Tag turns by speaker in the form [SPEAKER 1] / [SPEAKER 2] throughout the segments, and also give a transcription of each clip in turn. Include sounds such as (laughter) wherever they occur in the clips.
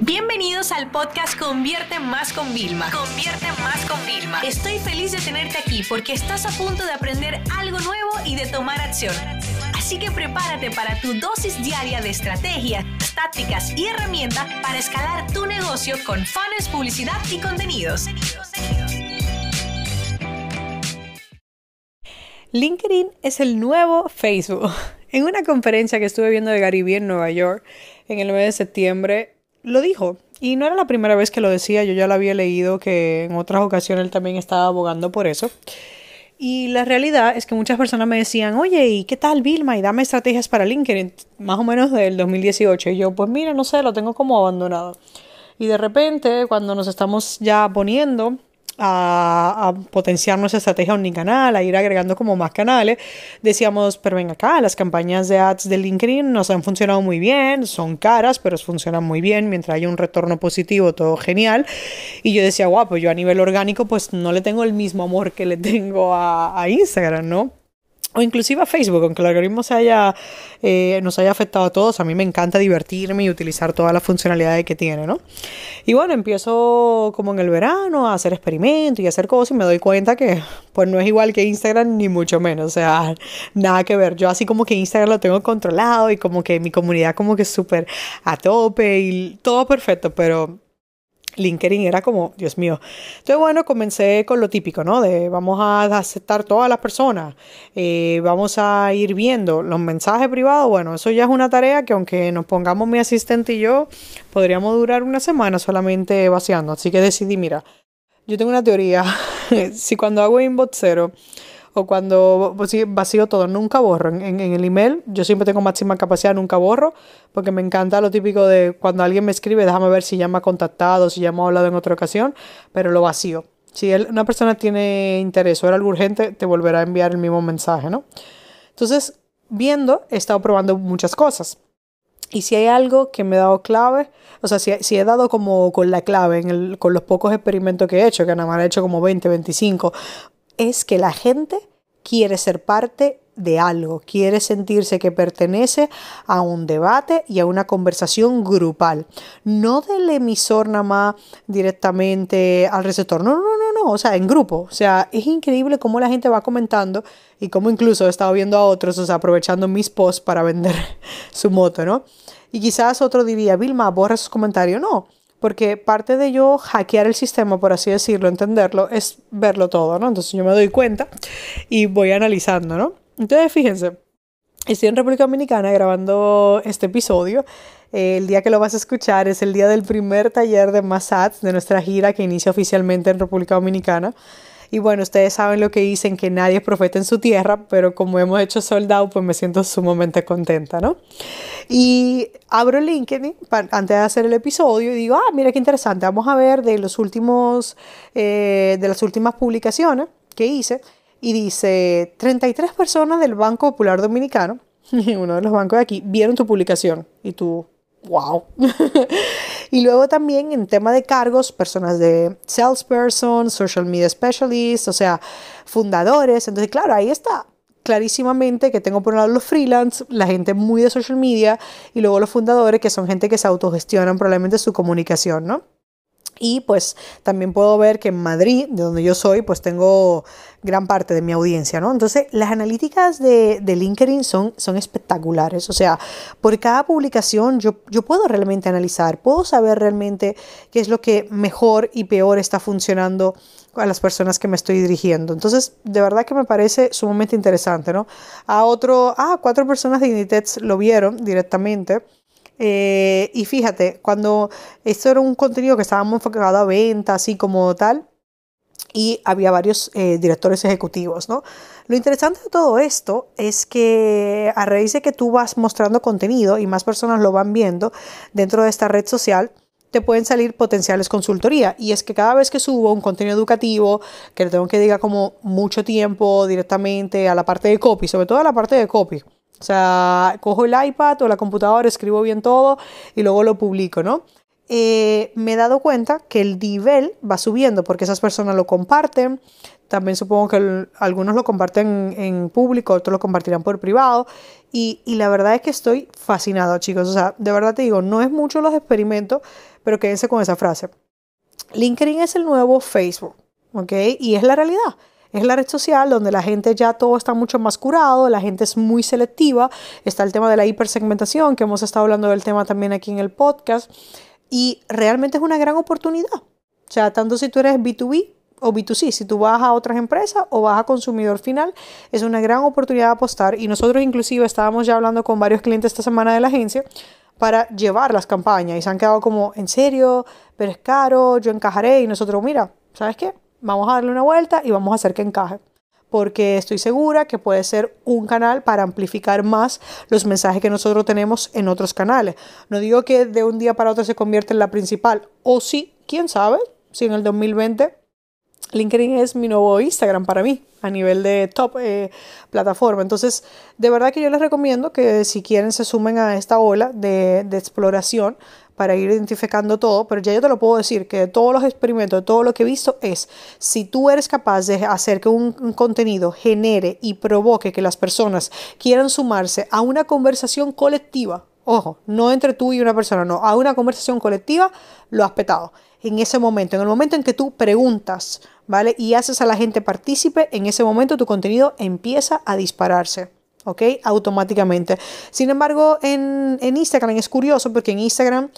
[SPEAKER 1] Bienvenidos al podcast Convierte Más con Vilma. Convierte Más con Vilma. Estoy feliz de tenerte aquí porque estás a punto de aprender algo nuevo y de tomar acción. Así que prepárate para tu dosis diaria de estrategias, tácticas y herramientas para escalar tu negocio con fans, publicidad y contenidos.
[SPEAKER 2] LinkedIn es el nuevo Facebook. (laughs) En una conferencia que estuve viendo de Gary Vee en Nueva York en el mes de septiembre, lo dijo. Y no era la primera vez que lo decía, yo ya lo había leído que en otras ocasiones él también estaba abogando por eso. Y la realidad es que muchas personas me decían, oye, ¿y qué tal Vilma? Y dame estrategias para LinkedIn, más o menos del 2018. Y yo, pues mira, no sé, lo tengo como abandonado. Y de repente, cuando nos estamos ya poniendo a, potenciar nuestra estrategia omnicanal, a ir agregando como más canales, decíamos, pero ven acá, las campañas de ads de LinkedIn nos han funcionado muy bien, son caras, pero funcionan muy bien, mientras haya un retorno positivo, todo genial. Y yo decía, guau, pues yo a nivel orgánico, pues no le tengo el mismo amor que le tengo a, a Instagram, ¿no? O inclusive a Facebook, aunque el algoritmo se haya, eh, nos haya afectado a todos, a mí me encanta divertirme y utilizar todas las funcionalidades que tiene, ¿no? Y bueno, empiezo como en el verano a hacer experimentos y a hacer cosas y me doy cuenta que pues no es igual que Instagram ni mucho menos, o sea, nada que ver. Yo así como que Instagram lo tengo controlado y como que mi comunidad como que súper a tope y todo perfecto, pero LinkedIn era como, Dios mío. Entonces, bueno, comencé con lo típico, ¿no? De vamos a aceptar todas las personas, eh, vamos a ir viendo los mensajes privados. Bueno, eso ya es una tarea que aunque nos pongamos mi asistente y yo, podríamos durar una semana solamente vaciando. Así que decidí, mira, yo tengo una teoría. (laughs) si cuando hago inbox cero, o cuando vacío todo, nunca borro. En, el email yo siempre tengo máxima capacidad, nunca borro, porque me encanta lo típico de cuando alguien me escribe, déjame ver si ya me ha contactado, si ya hemos hablado en otra ocasión, pero lo vacío. Si una persona tiene interés o era algo urgente, te volverá a enviar el mismo mensaje, ¿no? Entonces, viendo, he estado probando muchas cosas. Y si hay algo que me ha dado clave, o sea, si, he dado como con la clave en el, con los pocos experimentos que he hecho, que nada más he hecho como 20, 25, es que la gente quiere ser parte de algo, quiere sentirse que pertenece a un debate y a una conversación grupal, no del emisor nada más directamente al receptor, no, no, no, no, o sea, en grupo, o sea, es increíble cómo la gente va comentando y cómo incluso he estado viendo a otros, o sea, aprovechando mis posts para vender (laughs) su moto, ¿no? Y quizás otro diría, Vilma, borra sus comentarios, no, porque parte de yo hackear el sistema, por así decirlo, entenderlo, es verlo todo, ¿no? Entonces yo me doy cuenta y voy analizando, ¿no? Entonces fíjense, estoy en República Dominicana grabando este episodio. el día que lo vas a escuchar es el día del primer taller de Massats de nuestra gira que inicia oficialmente en República Dominicana. Y bueno, ustedes saben lo que dicen, que nadie es profeta en su tierra, pero como hemos hecho soldado, pues me siento sumamente contenta, ¿no? Y abro LinkedIn antes de hacer el episodio y digo, ah, mira qué interesante, vamos a ver de los últimos, eh, de las últimas publicaciones que hice. Y dice, 33 personas del Banco Popular Dominicano, (laughs) uno de los bancos de aquí, vieron tu publicación. Y tú, wow. (laughs) y luego también en tema de cargos, personas de salesperson, social media specialist, o sea, fundadores. Entonces, claro, ahí está clarísimamente que tengo por un lado los freelance, la gente muy de social media y luego los fundadores que son gente que se autogestionan probablemente su comunicación, ¿no? Y pues también puedo ver que en Madrid, de donde yo soy, pues tengo gran parte de mi audiencia, ¿no? Entonces, las analíticas de, de LinkedIn son, son espectaculares. O sea, por cada publicación yo, yo puedo realmente analizar, puedo saber realmente qué es lo que mejor y peor está funcionando a las personas que me estoy dirigiendo. Entonces, de verdad que me parece sumamente interesante, ¿no? A otro, ah, cuatro personas de Inditex lo vieron directamente eh, y fíjate, cuando esto era un contenido que estábamos enfocado a venta, así como tal, y había varios eh, directores ejecutivos, ¿no? Lo interesante de todo esto es que a raíz de que tú vas mostrando contenido y más personas lo van viendo dentro de esta red social, te pueden salir potenciales consultoría. Y es que cada vez que subo un contenido educativo, que le tengo que dedicar como mucho tiempo directamente a la parte de copy, sobre todo a la parte de copy, o sea, cojo el iPad o la computadora, escribo bien todo y luego lo publico, ¿no? Eh, me he dado cuenta que el nivel va subiendo porque esas personas lo comparten. También supongo que algunos lo comparten en público, otros lo compartirán por privado. Y, y, la verdad es que estoy fascinado, chicos. O sea, de verdad te digo, no es mucho los experimentos, pero quédense con esa frase. LinkedIn es el nuevo Facebook, ¿ok? Y es la realidad. Es la red social donde la gente ya todo está mucho más curado, la gente es muy selectiva, está el tema de la hipersegmentación, que hemos estado hablando del tema también aquí en el podcast, y realmente es una gran oportunidad. O sea, tanto si tú eres B2B o B2C, si tú vas a otras empresas o vas a consumidor final, es una gran oportunidad de apostar y nosotros inclusive estábamos ya hablando con varios clientes esta semana de la agencia para llevar las campañas y se han quedado como, en serio, pero es caro, yo encajaré y nosotros, mira, ¿sabes qué? Vamos a darle una vuelta y vamos a hacer que encaje. Porque estoy segura que puede ser un canal para amplificar más los mensajes que nosotros tenemos en otros canales. No digo que de un día para otro se convierta en la principal, o sí, quién sabe, si en el 2020 LinkedIn es mi nuevo Instagram para mí a nivel de top eh, plataforma. Entonces, de verdad que yo les recomiendo que si quieren se sumen a esta ola de, exploración para ir identificando todo, pero ya yo te lo puedo decir que de todos los experimentos, de todo lo que he visto es, si tú eres capaz de hacer que un contenido genere y provoque que las personas quieran sumarse a una conversación colectiva, ojo, no entre tú y una persona, no, a una conversación colectiva, lo has petado. En ese momento, en el momento en que tú preguntas, ¿vale? Y haces a la gente partícipe, en ese momento tu contenido empieza a dispararse. ¿Ok? Automáticamente. Sin embargo, en, en Instagram es curioso porque en Instagram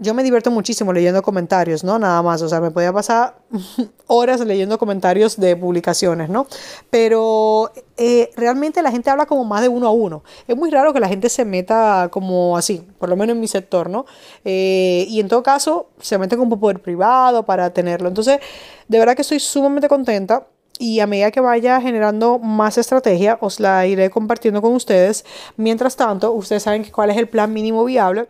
[SPEAKER 2] yo me divierto muchísimo leyendo comentarios, ¿no? Nada más, o sea, me podía pasar (laughs) horas leyendo comentarios de publicaciones, ¿no? Pero eh, realmente la gente habla como más de uno a uno. Es muy raro que la gente se meta como así, por lo menos en mi sector, ¿no? Eh, y en todo caso, se mete como poder privado para tenerlo. Entonces, de verdad que estoy sumamente contenta y a medida que vaya generando más estrategia, os la iré compartiendo con ustedes. Mientras tanto, ustedes saben cuál es el plan mínimo viable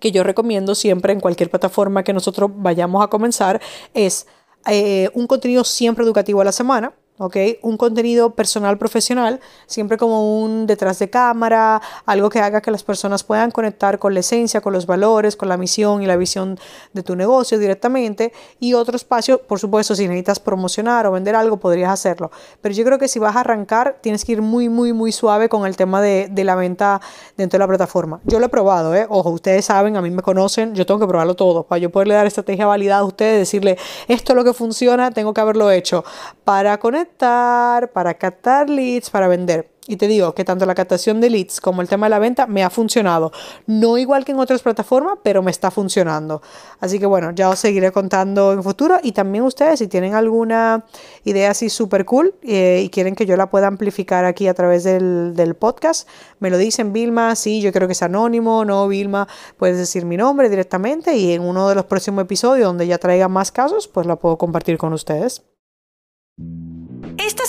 [SPEAKER 2] que yo recomiendo siempre en cualquier plataforma que nosotros vayamos a comenzar es eh, un contenido siempre educativo a la semana ¿ok? Un contenido personal profesional, siempre como un detrás de cámara, algo que haga que las personas puedan conectar con la esencia, con los valores, con la misión y la visión de tu negocio directamente. Y otro espacio, por supuesto, si necesitas promocionar o vender algo, podrías hacerlo. Pero yo creo que si vas a arrancar, tienes que ir muy, muy, muy suave con el tema de, de la venta dentro de la plataforma. Yo lo he probado, ¿eh? Ojo, ustedes saben, a mí me conocen, yo tengo que probarlo todo. Para yo poderle dar estrategia validada a ustedes, decirle, esto es lo que funciona, tengo que haberlo hecho. Para conectar para captar leads, para vender. Y te digo que tanto la captación de leads como el tema de la venta me ha funcionado. No igual que en otras plataformas, pero me está funcionando. Así que bueno, ya os seguiré contando en futuro. Y también ustedes, si tienen alguna idea así súper cool eh, y quieren que yo la pueda amplificar aquí a través del, del, podcast, me lo dicen, Vilma, sí, yo creo que es anónimo, no, Vilma, puedes decir mi nombre directamente y en uno de los próximos episodios donde ya traiga más casos, pues la puedo compartir con ustedes.